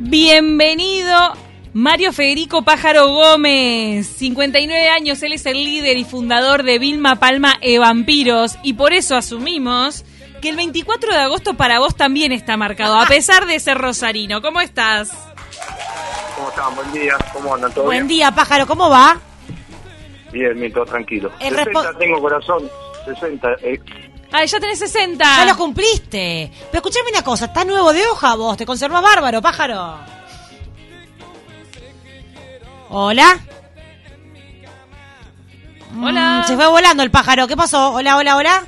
Bienvenido Mario Federico Pájaro Gómez, 59 años, él es el líder y fundador de Vilma Palma e Vampiros y por eso asumimos que el 24 de agosto para vos también está marcado, a pesar de ser rosarino. ¿Cómo estás? ¿Cómo están? Buen día. ¿Cómo andan? ¿Todo Buen bien? día, pájaro, ¿cómo va? Bien, bien, todo tranquilo. El 60 respo- tengo corazón. 60. Eh, Ah, ya tenés 60. Ya lo cumpliste. Pero escuchame una cosa, estás nuevo de hoja vos, te conservas bárbaro, pájaro. Hola. Hola. Mm, se fue volando el pájaro. ¿Qué pasó? Hola, hola, hola.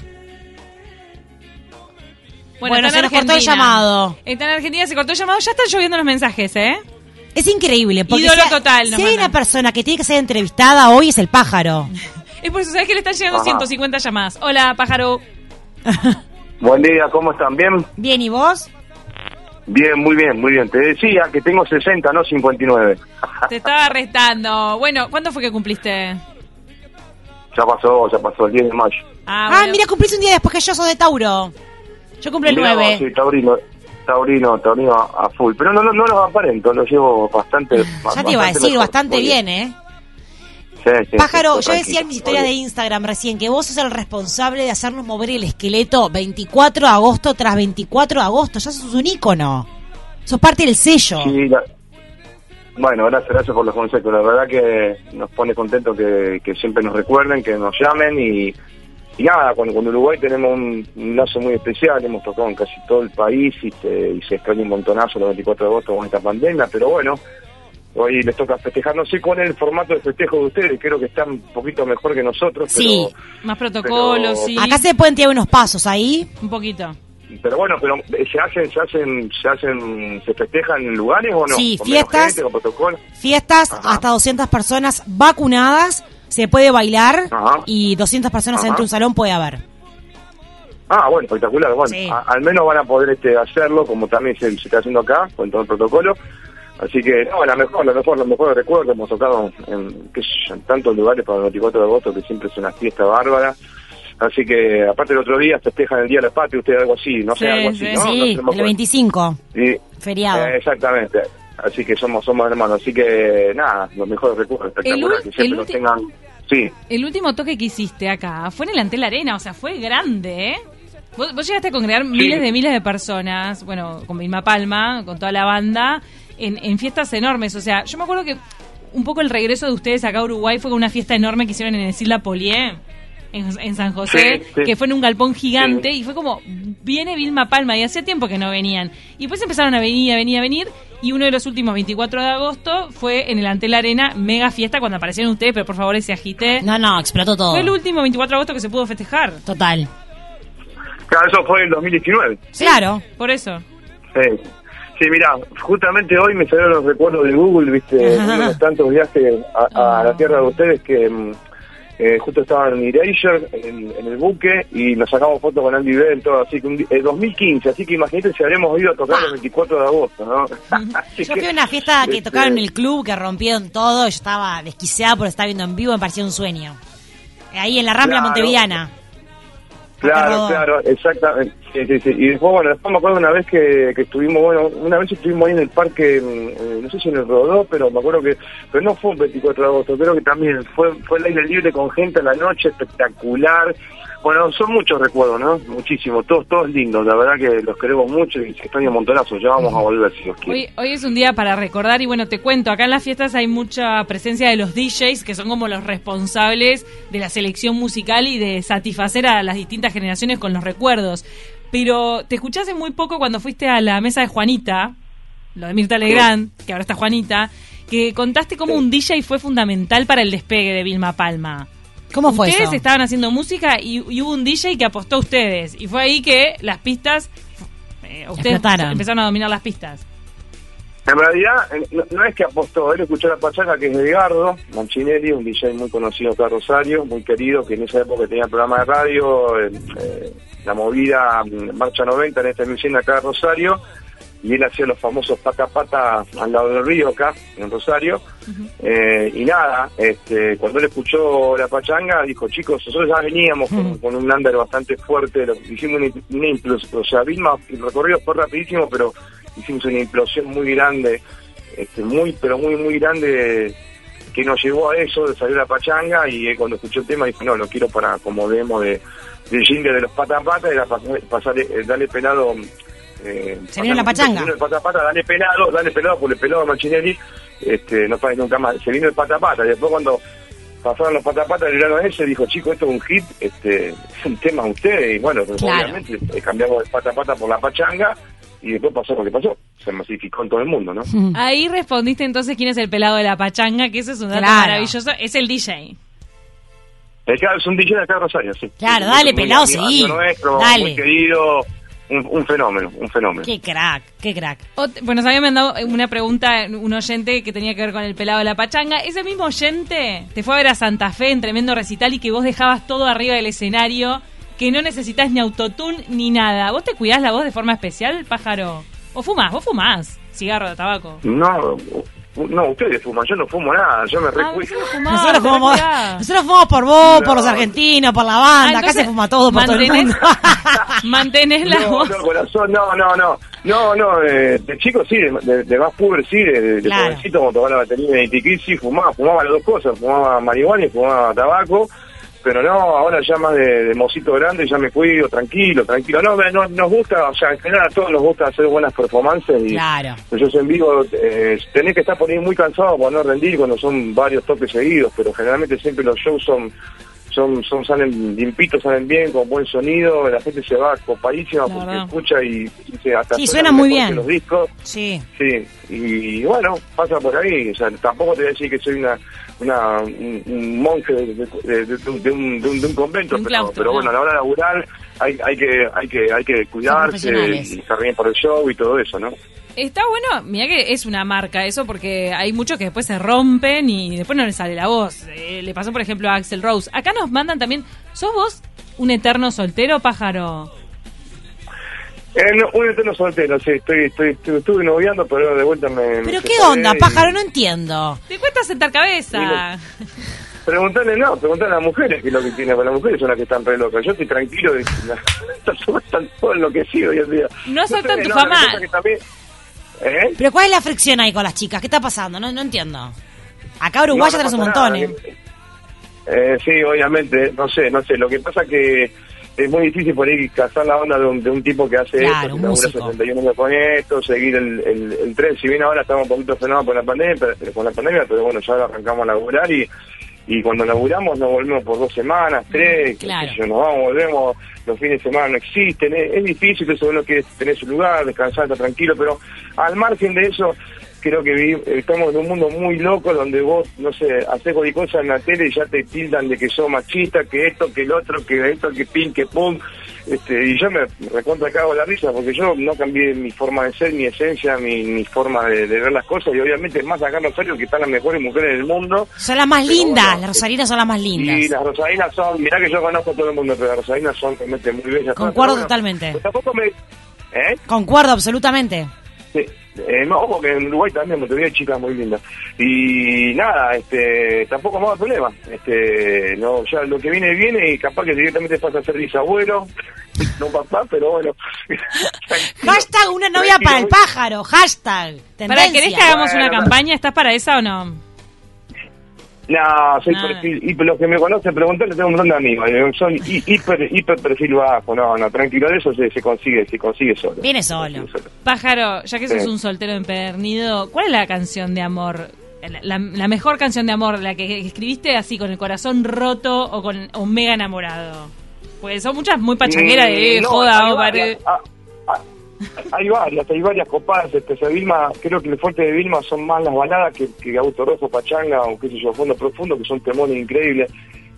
Bueno, se nos cortó el llamado. Está en Argentina, se cortó el llamado. Ya están lloviendo los mensajes, ¿eh? Es increíble. Porque Ídolo hay- total, si hay mandan. una persona que tiene que ser entrevistada hoy es el pájaro. Es por eso, ¿sabes que le están llegando Ajá. 150 llamadas? Hola, pájaro. buen día, ¿cómo están? ¿Bien? Bien, ¿y vos? Bien, muy bien, muy bien. Te decía que tengo 60, no 59. Te estaba restando. Bueno, ¿cuándo fue que cumpliste? ya pasó, ya pasó, el 10 de mayo. Ah, Ah, mira, cumplís un día después que yo soy de Tauro. Yo cumplo el Mirá vos, 9. Sí, taurino, taurino, taurino a, a full. Pero no, no, no los aparento, los llevo bastante... Ya te iba a decir, mejor. bastante bien, ¿eh? Sí, sí, Pájaro, sí, yo decía en mis historias de. Instagram recién que vos sos el responsable de hacernos mover el esqueleto 24 de agosto tras 24 de agosto. Ya sos un ícono. Sos parte del sello. Sí, la- Bueno, gracias, gracias por los consejos. La verdad que nos pone contento que, que siempre nos recuerden, que nos llamen y, y nada, con, con Uruguay tenemos un, un lazo muy especial, hemos tocado en casi todo el país y, se- y se extraña un montonazo el 24 de agosto con esta pandemia, pero bueno, hoy les toca festejar. No sé cuál es el formato de festejo de ustedes, creo que están un poquito mejor que nosotros, Sí. pero, Más protocolos, Pero- sí. Acá se pueden tirar unos pasos ahí. Un poquito. pero bueno, pero eh, se hacen, se hacen, se hacen, se festejan en lugares o no? Sí, ¿Con menos fiestas. gente, con protocolo? Fiestas, Ajá. hasta 200 personas vacunadas. Se puede bailar Ajá. y 200 personas Ajá. dentro de un salón puede haber. Ah, bueno, espectacular. Bueno, Sí. a- al menos van a poder este, hacerlo, como también se, se está haciendo acá, con todo el protocolo. Así que, no, la mejor, la mejor, lo mejor recuerdo. Hemos tocado en, qué sé yo, en tantos lugares para el 24 de agosto, que siempre es una fiesta bárbara. Así que, aparte, el otro día festejan el Día de la Patria, ustedes algo así, no sé, Sí, algo así, sí. ¿no? Sí, no el acuerdo. 25, Y- feriado. eh, exactamente. Así que somos somos hermanos. Así que, nada, los mejores recuerdos. Que siempre ulti- tengan... Sí, El último toque que hiciste acá fue en el Antel Arena, o sea, fue grande, ¿eh? Vos, vos llegaste a congregar miles de miles de personas, bueno, con Vilma Palma, con toda la banda, en, en fiestas enormes. O sea, yo me acuerdo que un poco el regreso de ustedes acá a Uruguay fue con una fiesta enorme que hicieron en el Isla Polié, en, en San José, Sí, sí. que fue en un galpón gigante, Sí. y fue como, viene Vilma Palma, y hacía tiempo que no venían. Y después empezaron a venir, a venir, a venir, y uno de los últimos 24 de agosto fue en el Antel Arena, mega fiesta, cuando aparecieron ustedes, pero por favor ese agite. No, no, explotó todo. Fue el último 24 de agosto que se pudo festejar. Total. claro, eso fue en el 2019. Claro. Por eso. Sí, sí mira, justamente hoy me salieron los recuerdos de Google, viste, los tantos viajes a, a Ah. la tierra de ustedes que mm, eh, justo estaban en Erasure, en, en el buque, y nos sacamos fotos con Andy Bell, todo así, que un eh, 2015, así que imagínate si habríamos ido a tocar el 24 de agosto, ¿no? Yo fui a una fiesta que este, tocaron en el club, que rompieron todo. Yo estaba desquiciada por estar viendo en vivo, me parecía un sueño. Ahí en la Rambla Claro. Montevideana. Claro, claro, exactamente. Sí, sí. Y después, bueno, después me acuerdo una vez que, que estuvimos, bueno, una vez estuvimos ahí en el parque, no sé si en el Rodó, pero me acuerdo que, pero no fue un 24 de agosto, creo que también fue fue el aire libre con gente a la noche, espectacular. Bueno, son muchos recuerdos, ¿no? Muchísimos, todos, todos lindos, la verdad que los queremos mucho y se extraña un montonazo, ya vamos a volver si Dios quiere. Hoy, hoy es un día para recordar y bueno, te cuento, acá en las fiestas hay mucha presencia de los DJs que son como los responsables de la selección musical y de satisfacer a las distintas generaciones con los recuerdos. Pero te escuché hace muy poco cuando fuiste a la mesa de Juanita, lo de Mirta Legrand, que ahora está Juanita, que contaste cómo un DJ fue fundamental para el despegue de Vilma Palma. ¿Cómo fue ustedes eso? estaban haciendo música y, y hubo un DJ que apostó a ustedes. Y fue ahí que las pistas, eh, ustedes Explotaron. empezaron a dominar las pistas. En realidad, no, no es que apostó, él escuchó la pachanga que es de Edgardo Manchinelli, un DJ muy conocido acá Rosario, muy querido, que en esa época tenía programa de radio, eh, eh, la movida mm, Marcha 90 en esta emisión acá en Rosario, y él hacía los famosos pata pata al lado del río acá, en Rosario, Eh, y nada, este, cuando él escuchó la pachanga, dijo, chicos, nosotros ya veníamos con, con un under bastante fuerte, lo- hicimos un, un impulso, o sea, Vilma, el recorrido fue rapidísimo, pero hicimos una implosión muy grande, este, muy, pero muy, muy grande, que nos llevó a eso, de salir a la pachanga, y cuando escuchó el tema dijo, no, lo quiero para como demo de, de de los pata pata, era pasar, pasar eh, dale pelado... Eh, Se vino la pachanga. Se vino el pata pata, dale pelado, dale pelado, por el pelado Machinelli, este, no pares nunca más. Se vino el pata pata, y después cuando pasaron los patapatas el verano ese, dijo, chico, esto es un hit, este, es un tema de ustedes, y bueno, pues, Claro. obviamente eh, cambiamos el patapata por la pachanga, y después pasó lo que pasó, se masificó en todo el mundo, ¿no? Ahí respondiste entonces quién es el pelado de la pachanga, que eso es un dato Claro. maravilloso. Es el DJ. Es un DJ de acá de Rosario, sí. Claro, dale, muy pelado, amigo sí. nuestro, Dale. muy querido, un, un fenómeno, un fenómeno. Qué crack, qué crack. Ot- Bueno, nos había mandado una pregunta un oyente que tenía que ver con el pelado de la pachanga. Ese mismo oyente te fue a ver a Santa Fe en tremendo recital y que vos dejabas todo arriba del escenario, que no necesitas ni autotune ni nada. ¿Vos te cuidás la voz de forma especial, pájaro? ¿O fumás? ¿Vos fumás? Cigarro de tabaco. No, no, ustedes fuman, yo no fumo nada, yo me Ah, recuido. Nosotros fumamos, recuidás. nosotros fumamos por vos, No. por los argentinos, por la banda. Ah, Acá se fuma todo por todo el mantenés- mundo. Mantenés la no, voz. no, corazón, no, no, no. No, no, eh, de chico sí, de, de- de más puber sí, de, de, de Claro. jovencito cuando tocaba la batería de Itiquí sí fumaba, fumaba las dos cosas, fumaba marihuana y fumaba tabaco, pero no, ahora ya más de, de mocito grande ya me cuido, tranquilo, tranquilo. No, me- no, nos gusta, o sea, en general a todos nos gusta hacer buenas performances y Claro. yo en vivo eh, tenés que estar por ahí muy cansado para no rendir cuando son varios toques seguidos, pero generalmente siempre los shows son son son salen limpitos, salen bien, con buen sonido, la gente se va copadísima porque verdad. escucha y, y se hasta Sí, suena muy bien. los discos. Sí. Sí, y bueno, pasa por ahí, o sea, tampoco te voy a decir que soy una, una un, un monje de, de- de- de un, de, un, de un- de un convento, Un pero, claustro, pero bueno, ¿no? a la hora de laburar hay, hay que hay que hay que cuidarse y estar bien por el show y todo eso, ¿no? Está bueno, mira que es una marca eso, porque hay muchos que después se rompen y después no les sale la voz. Eh, le pasó, por ejemplo, a Axel Rose. Acá nos mandan también, ¿sos vos un eterno soltero, pájaro? Eh, no, un eterno soltero, sí, estoy, estoy, estoy- estuve noviando, pero de vuelta me... me Pero qué onda, y- pájaro, no entiendo. Te cuesta sentar cabeza. Preguntarle, no, preguntarle a las mujeres qué es lo que tiene, porque las mujeres son las que están re locas. Yo estoy tranquilo, y están todo enloquecido hoy en día. No aceptan sé, tu no, fama. también- ¿Eh? Pero ¿cuál es la fricción ahí con las chicas? ¿Qué está pasando? No, no entiendo. Acá Uruguay ya No, no tenés un montón, nada, ¿eh? Eh, sí, obviamente, no sé, no sé. Lo que pasa que es muy difícil por ahí cazar la onda de un, de un tipo que hace Claro, esto, que labura músico. 71 años con esto, seguir el, el, el tren. Si bien ahora estamos un poquito frenados por la pandemia, pero, con la pandemia, pero bueno, ya arrancamos a laburar y, y cuando laburamos nos volvemos por dos semanas, tres, qué Claro. sé yo, nos vamos, volvemos, los fines de semana no existen, es, es difícil, eso uno quiere tener su lugar, descansar, estar tranquilo, pero al margen de eso, creo que estamos en un mundo muy loco donde vos, no sé, haces cualquier cosa en la tele y ya te tildan de que sos machista, que esto, que el otro, que esto, que pin, que pum. Este, y yo me recontra cago la risa porque yo no cambié mi forma de ser, mi esencia, mi, mi forma de, de ver las cosas y obviamente más acá en Rosario que están las mejores mujeres del mundo. Son las más Pero lindas, bueno, las rosarinas son las más Y lindas. las rosadinas son, mirá que yo conozco a todo el mundo, pero las rosadinas son realmente muy bellas. Concuerdo totalmente. pues tampoco me... ¿Eh? Concuerdo absolutamente. Eh, no, ojo que en Uruguay también Montevideo hay chicas muy lindas. Y nada, este, tampoco más problema. Este, no, ya lo que viene, viene y capaz que directamente pasa a ser bisabuelo, no papá, pero bueno. Hashtag una novia para el pájaro. Hashtag. ¿Para querés que hagamos una campaña? ¿Estás para esa o no? No, soy Nada. perfil, y los que me conocen, preguntarle, tengo un montón de amigos, son hi- hiper, hiper perfil bajo, no, no, tranquilo, de eso se, se consigue, se consigue solo. Viene solo. Pájaro, ya que sos Sí. un soltero empedernido, ¿cuál es la canción de amor? La, mejor canción de amor, la que escribiste así con el corazón roto o con o mega enamorado. Pues son muchas muy pachangueras de Mm, no, joda o hay varias, hay varias copadas. Este, Vilma, creo que el fuerte de Vilma son más las baladas que, que Rojo, Pachanga o qué sé yo, Fondo Profundo, que son temones increíbles.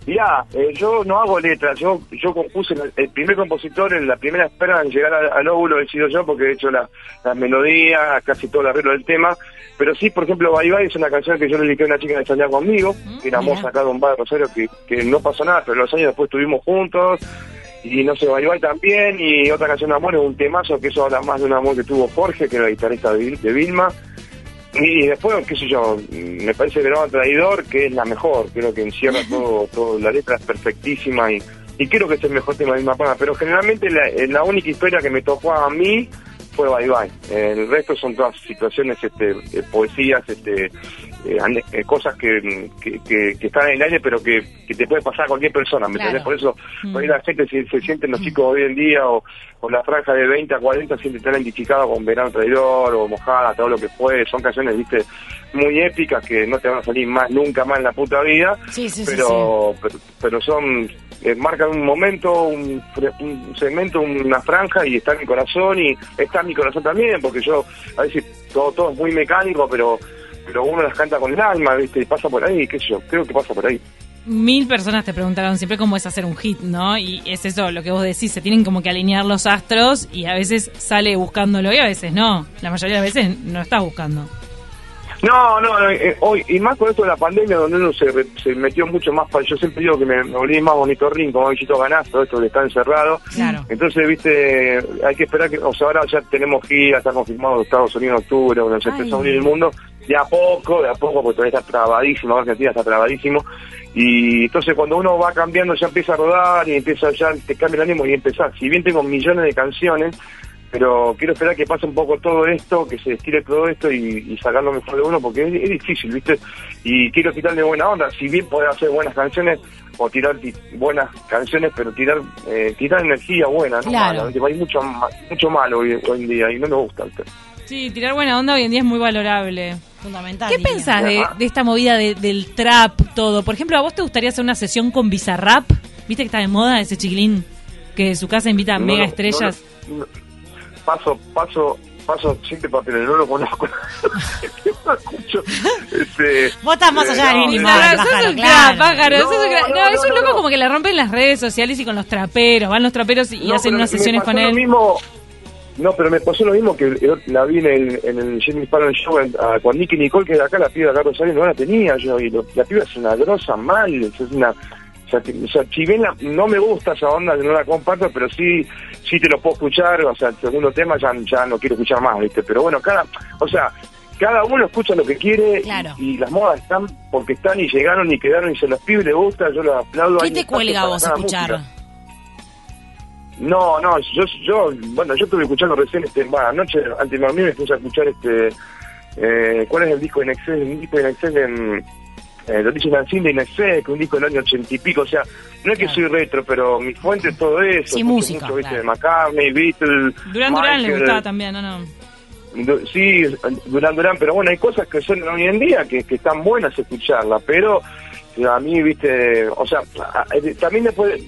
Mirá, eh, yo no hago letras, yo yo compuse, el, el primer compositor, en la primera espera en llegar al, al óvulo he sido yo porque he hecho la, la melodía, casi todo el arreglo del tema, pero sí, por ejemplo, Bye Bye es una canción que yo le dediqué a una chica que salía conmigo, que era moza acá de un bar de Rosario, que, que no pasó nada, pero los años después estuvimos juntos, y no sé, Bye Bye también, y otra canción de amor es un temazo, que eso habla más de un amor que tuvo Jorge, que era el guitarrista de, de Vilma, y después, qué sé yo, me parece Verón Traidor, que es la mejor, creo que encierra todo, todo la letra es perfectísima y, y creo que es el mejor tema de Vilma Palma, pero generalmente la, la única historia que me tocó a mí fue Bye Bye. el resto son todas situaciones, este, eh, poesías, este, eh, eh, cosas que, que, están en el aire, pero que, te puede pasar a cualquier persona, ¿me Por eso, mm. la gente se, se, sienten los chicos hoy en día, o, o la franja de 20 a 40, siempre están identificados con Verano Traidor, o Mojada, todo lo que fue. Son canciones, viste, muy épicas que no te van a salir más nunca más en la puta vida, pero, pero, pero son eh, marcan un momento, un, segmento, una franja y está en mi corazón y está en mi corazón también, porque yo a veces todo, todo es muy mecánico, pero pero uno las canta con el alma, ¿viste? Y pasa por ahí, qué sé yo, creo que pasa por ahí. Mil personas te preguntaron siempre cómo es hacer un hit, ¿no? Y es eso lo que vos decís, se tienen como que alinear los astros y a veces sale buscándolo y a veces no. La mayoría de veces no estás buscando. No, no, eh, hoy, y más con esto de la pandemia, donde uno se, se metió mucho más para. Yo siempre digo que me, me más bonito ring, como Visito Ganazo, esto que está encerrado. Claro. Entonces, viste, hay que esperar que. O sea, ahora ya tenemos gira, está confirmado Estados Unidos en octubre, donde se empezó a unir el mundo. De a poco, de a poco, porque todavía está trabadísimo, Argentina está trabadísimo. Y entonces, cuando uno va cambiando, ya empieza a rodar y empieza ya, te cambia el ánimo y empezar. Si bien tengo millones de canciones pero quiero esperar que pase un poco todo esto, que se estire todo esto y, sacar lo mejor de uno, porque es, difícil, ¿viste? Y quiero quitarle buena onda, si bien poder hacer buenas canciones o tirar buenas canciones, pero tirar eh, tirar energía buena, no claro. Hay mucho, mucho malo hoy, en día y no me gusta. Sí, tirar buena onda hoy en día es muy valorable. Fundamental. ¿Qué pensás de, esta movida del trap, todo? Por ejemplo, ¿a vos te gustaría hacer una sesión con Bizarrap? ¿Viste que está de moda ese chiquilín? Que de su casa invita a mega estrellas paso, paso, paso siete papeles, no lo conozco. este, Vos estás más allá del mínimo. pájaro, No, es un loco como que le rompen las redes sociales y con los traperos. Van los traperos y hacen unas sesiones con él. Mismo, no, pero me pasó lo mismo que la vi en el, en el Jimmy Fallon Show con Nicky Nicole, que de acá la piba de acá Rosario no la tenía yo. Y la piba es una grosa mal, es una o sea, si bien no me gusta esa onda, no la comparto, pero sí sí te lo puedo escuchar, o sea, el segundo tema ya, ya no quiero escuchar más, ¿viste? Pero bueno, cada, o sea, cada uno escucha lo que quiere y, las modas están porque están y llegaron y quedaron y se los pibes les gusta, yo los aplaudo. ¿Qué te cuelga vos escuchar? No, no, yo, yo, bueno, yo estuve escuchando recién, este, bueno, anoche, antes de dormir me puse a escuchar este, eh, ¿cuál es el disco de Nexus? El disco de Nexus en eh, lo dice Nancy de Inexé, que un disco del año ochenta y pico, o sea, no es que soy retro, pero mi fuente es todo eso. Sí, música. Mucho, ¿viste? de McCartney, Beatles. Durán Durán le gustaba también, ¿no? no? Sí, Durán Durán, pero bueno, hay cosas que son hoy en día que, que están buenas escucharlas, pero a mí, viste, o sea, también después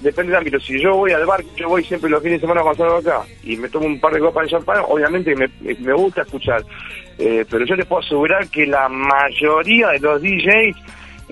depende del ámbito. Si yo voy al bar, yo voy siempre los fines de semana salgo acá y me tomo un par de copas de champán, obviamente me, me gusta escuchar. Eh, pero yo les puedo asegurar que la mayoría de los DJs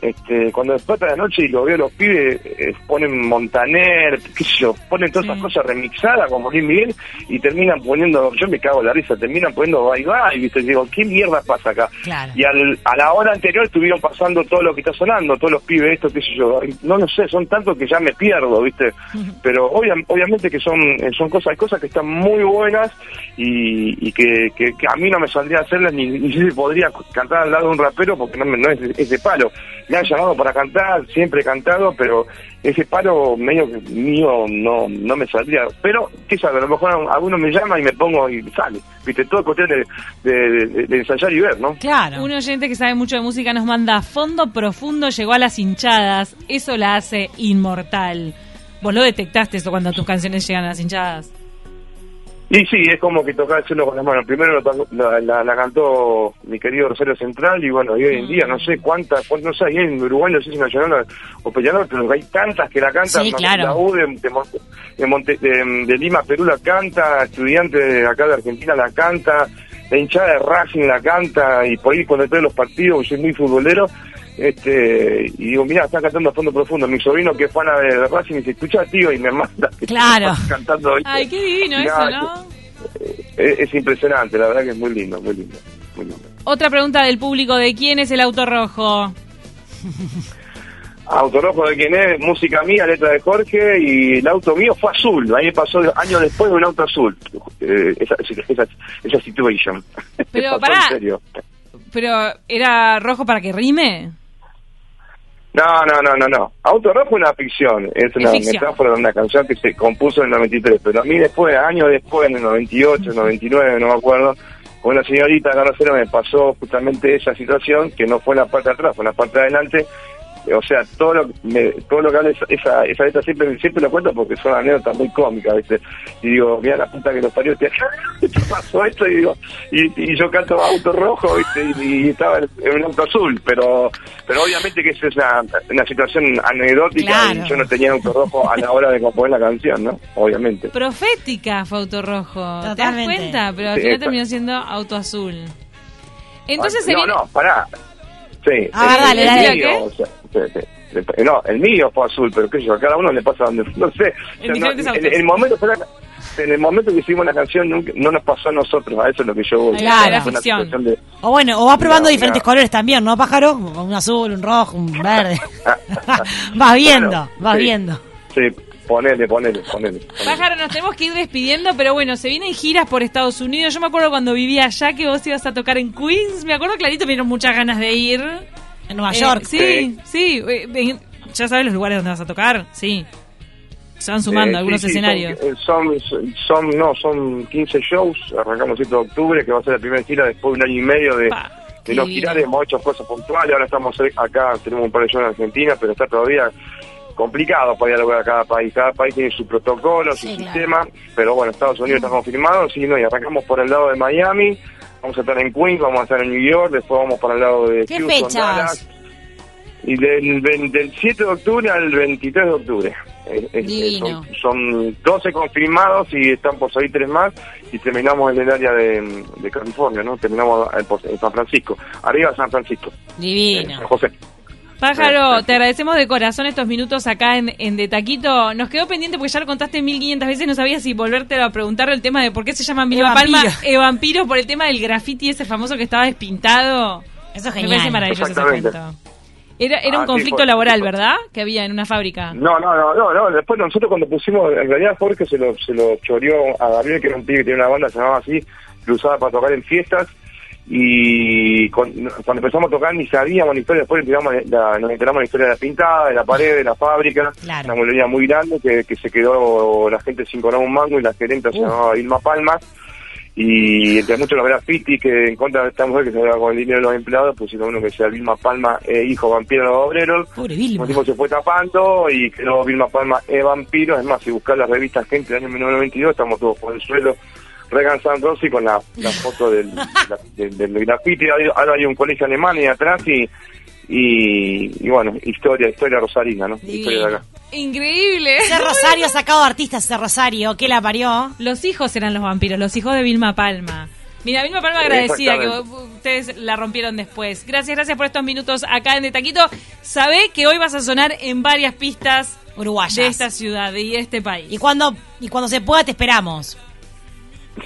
este, cuando explota la noche y lo veo los pibes, eh, ponen Montaner, qué sé yo, ponen todas esas cosas remixadas como bien Miguel y terminan poniendo, yo me cago la risa, terminan poniendo bye bye, ¿viste? Y digo, ¿qué mierda pasa acá? Y al, a la hora anterior estuvieron pasando todo lo que está sonando, todos los pibes, esto, qué sé yo, no lo sé, son tantos que ya me pierdo, ¿viste? Pero obviamente que son, eh, son cosas, hay cosas que están muy buenas y, que, que, a mí no me saldría a hacerlas ni, ni podría cantar al lado de un rapero porque no, no es, es de palo me han llamado para cantar, siempre he cantado, pero ese paro medio mío no, no me saldría. Pero, qué sabe, a lo mejor alguno me llama y me pongo y sale. Viste, todo cuestión de, de, ensayar y ver, ¿no? Claro. Un oyente que sabe mucho de música nos manda fondo profundo, llegó a las hinchadas. Eso la hace inmortal. ¿Vos lo detectaste eso cuando tus canciones llegan a las hinchadas? Y sí, es como que tocar el cielo con las manos. Primero la, cantó mi querido Rosario Central y bueno, y hoy en día no sé cuántas, no sé, ahí en Uruguay no sé si nacional o Peñarol, pero hay tantas que la cantan. Sí, claro. La U de, Lima, Perú la canta, estudiante de acá de Argentina la canta, la hinchada de Racing la canta y por ahí cuando estoy en los partidos, soy muy futbolero, este y digo, mira, está cantando a fondo profundo. Mi sobrino que es fan de Racing y dice, escucha tío, y me manda. Claro. cantando. Ay, qué divino eso, ¿no? Es, impresionante, la verdad que es muy lindo, muy lindo, Otra pregunta del público, ¿de quién es el auto rojo? Auto rojo de quién es, música mía, letra de Jorge, y el auto mío fue azul. Ahí pasó años después de un auto azul. Eh, esa, esa, esa situation. Pero pará. ¿Pero era rojo para que rime? No, no, no, no, no. Auto Rojo es una ficción, es una ficción. metáfora de una canción que se compuso en el 93, pero a mí después, años después, en el 98, 99, no me acuerdo, con una señorita carrocera me pasó justamente esa situación, que no fue la parte de atrás, fue la parte de adelante, o sea, todo lo, me, todo lo que habla esa, esa, letra siempre, siempre lo cuento porque son anécdotas muy cómicas, ¿viste? Y digo, mira la puta que los parió, te, pasó esto, y digo, y, y yo canto auto rojo, ¿viste? Y, y estaba en un auto azul, pero pero obviamente que esa es una, una situación anecdótica Claro. y yo no tenía auto rojo a la hora de componer la canción, ¿no? Obviamente. Profética fue Auto Rojo. ¿Te das cuenta? Pero al final terminó siendo Auto Azul. Entonces se no, viene... no, pará. Sí. A ver, dale, el dale. mío, ¿Qué? o sea, sí, sí. No, el mío fue azul, pero qué sé yo, a cada uno le pasa donde, no sé. O sea, En no, el momento la- en el momento que hicimos la canción nunca- no nos pasó a nosotros, a eso es lo que yo voy. Claro. Una ficción. de- O bueno, o vas probando No, diferentes no. colores también, ¿no, pájaro? Un azul, un rojo, un verde. vas viendo, Bueno, vas sí. viendo. Sí, ponele, ponele, ponele. ponele. Pájaro, nos tenemos que ir despidiendo, pero bueno, se vienen giras por Estados Unidos. Yo me acuerdo cuando vivía allá que vos ibas a tocar en Queens. Me acuerdo clarito, me dieron muchas ganas de ir. En Nueva Eh, York. sí, sí. eh, ya sabes los lugares donde vas a tocar. Sí. Se van sumando Eh, algunos sí, sí, escenarios. Son, son, son, no, son 15 shows, arrancamos el 7 de octubre, que va a ser la primera gira después de un año y medio de, Pa, de no divino. girar, hemos hecho cosas puntuales, ahora estamos acá, tenemos un par de shows en Argentina, pero está todavía complicado para ir a cada país, cada país tiene su protocolo, su Sí, claro. sistema, pero bueno, Estados Unidos está confirmado, sí, no, y arrancamos por el lado de Miami, vamos a estar en Queens, vamos a estar en New York, después vamos para el lado de ¿Qué Houston, fechas? Dallas, y del, del 7 de octubre al 23 de octubre. Eh, eh, Divino. Son, son 12 confirmados y están por salir tres más y terminamos en el área de, de California, ¿no? Terminamos en, San Francisco, arriba San Francisco, Divino. San José. Pájaro, te agradecemos de corazón estos minutos acá en, en De Taquito. Nos quedó pendiente porque ya lo contaste 1500 veces, no sabía si volverte a preguntar el tema de por qué se llaman Vilma Palma e vampiro por el tema del graffiti ese famoso que estaba despintado. Eso es Me genial. parece maravilloso ese cuento. Era, era Ah, un sí, conflicto laboral. ¿verdad? Que había en una fábrica. No, no, no, no, no, después nosotros cuando pusimos, en realidad Jorge se lo, se lo choreó a Gabriel, que era un pibe que tenía una banda, se llamaba así, que lo usaba para tocar en fiestas, y con- cuando empezamos a tocar ni sabíamos la historia, después tiramos la- nos enteramos la historia de la pintada, de la pared, de la fábrica, Claro. una molería muy grande que, que se quedó la gente sin cobrar un mango y la gerente se llamaba Vilma Palma, y entre muchos los grafitis que en contra de esta mujer que se va con el dinero de los empleados, pusieron uno que sea Vilma Palma, eh, hijo vampiro de los obreros, Pobre Vilma. tipo se fue tapando y quedó Vilma Palma e vampiro. Es más, si buscas las revistas Gente del año 1992, estamos todos por el suelo regansando Rossi con la, la foto del, la- del, del graffiti. Ahora hay- un colegio alemán y atrás y, y, y bueno, historia, historia rosarina, ¿no? Historia de acá. Increíble. Ese Rosario ha sacado artistas, ese Rosario, que la parió. Los hijos eran los vampiros, los hijos de Vilma Palma. Mira, Vilma Palma agradecida que ustedes la rompieron después. Gracias, gracias por estos minutos acá en De Taquito. Sabé que hoy vas a sonar en varias pistas Uruguayas. de esta ciudad y de este país. Y cuando, y cuando se pueda te esperamos.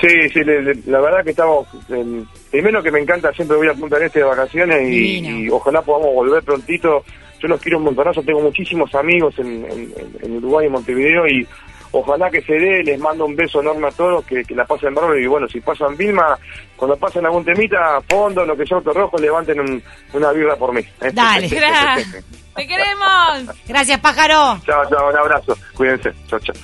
Sí, sí, le- le- la verdad que estamos. en- primero que me encanta, siempre voy a Punta del Este de vacaciones y, ojalá podamos volver prontito. Yo los quiero un montonazo, tengo muchísimos amigos en, en- en Uruguay y Montevideo y ojalá que se dé, les mando un beso enorme a todos, que, que la pasen bárbaro y bueno, si pasan Vilma, cuando pasen algún temita, fondo, lo que sea auto rojo, levanten un- una birra por mí. Dale. Gracias. ¡Te queremos! Gracias, pájaro. Chao, chao, un abrazo, cuídense, chao, chao.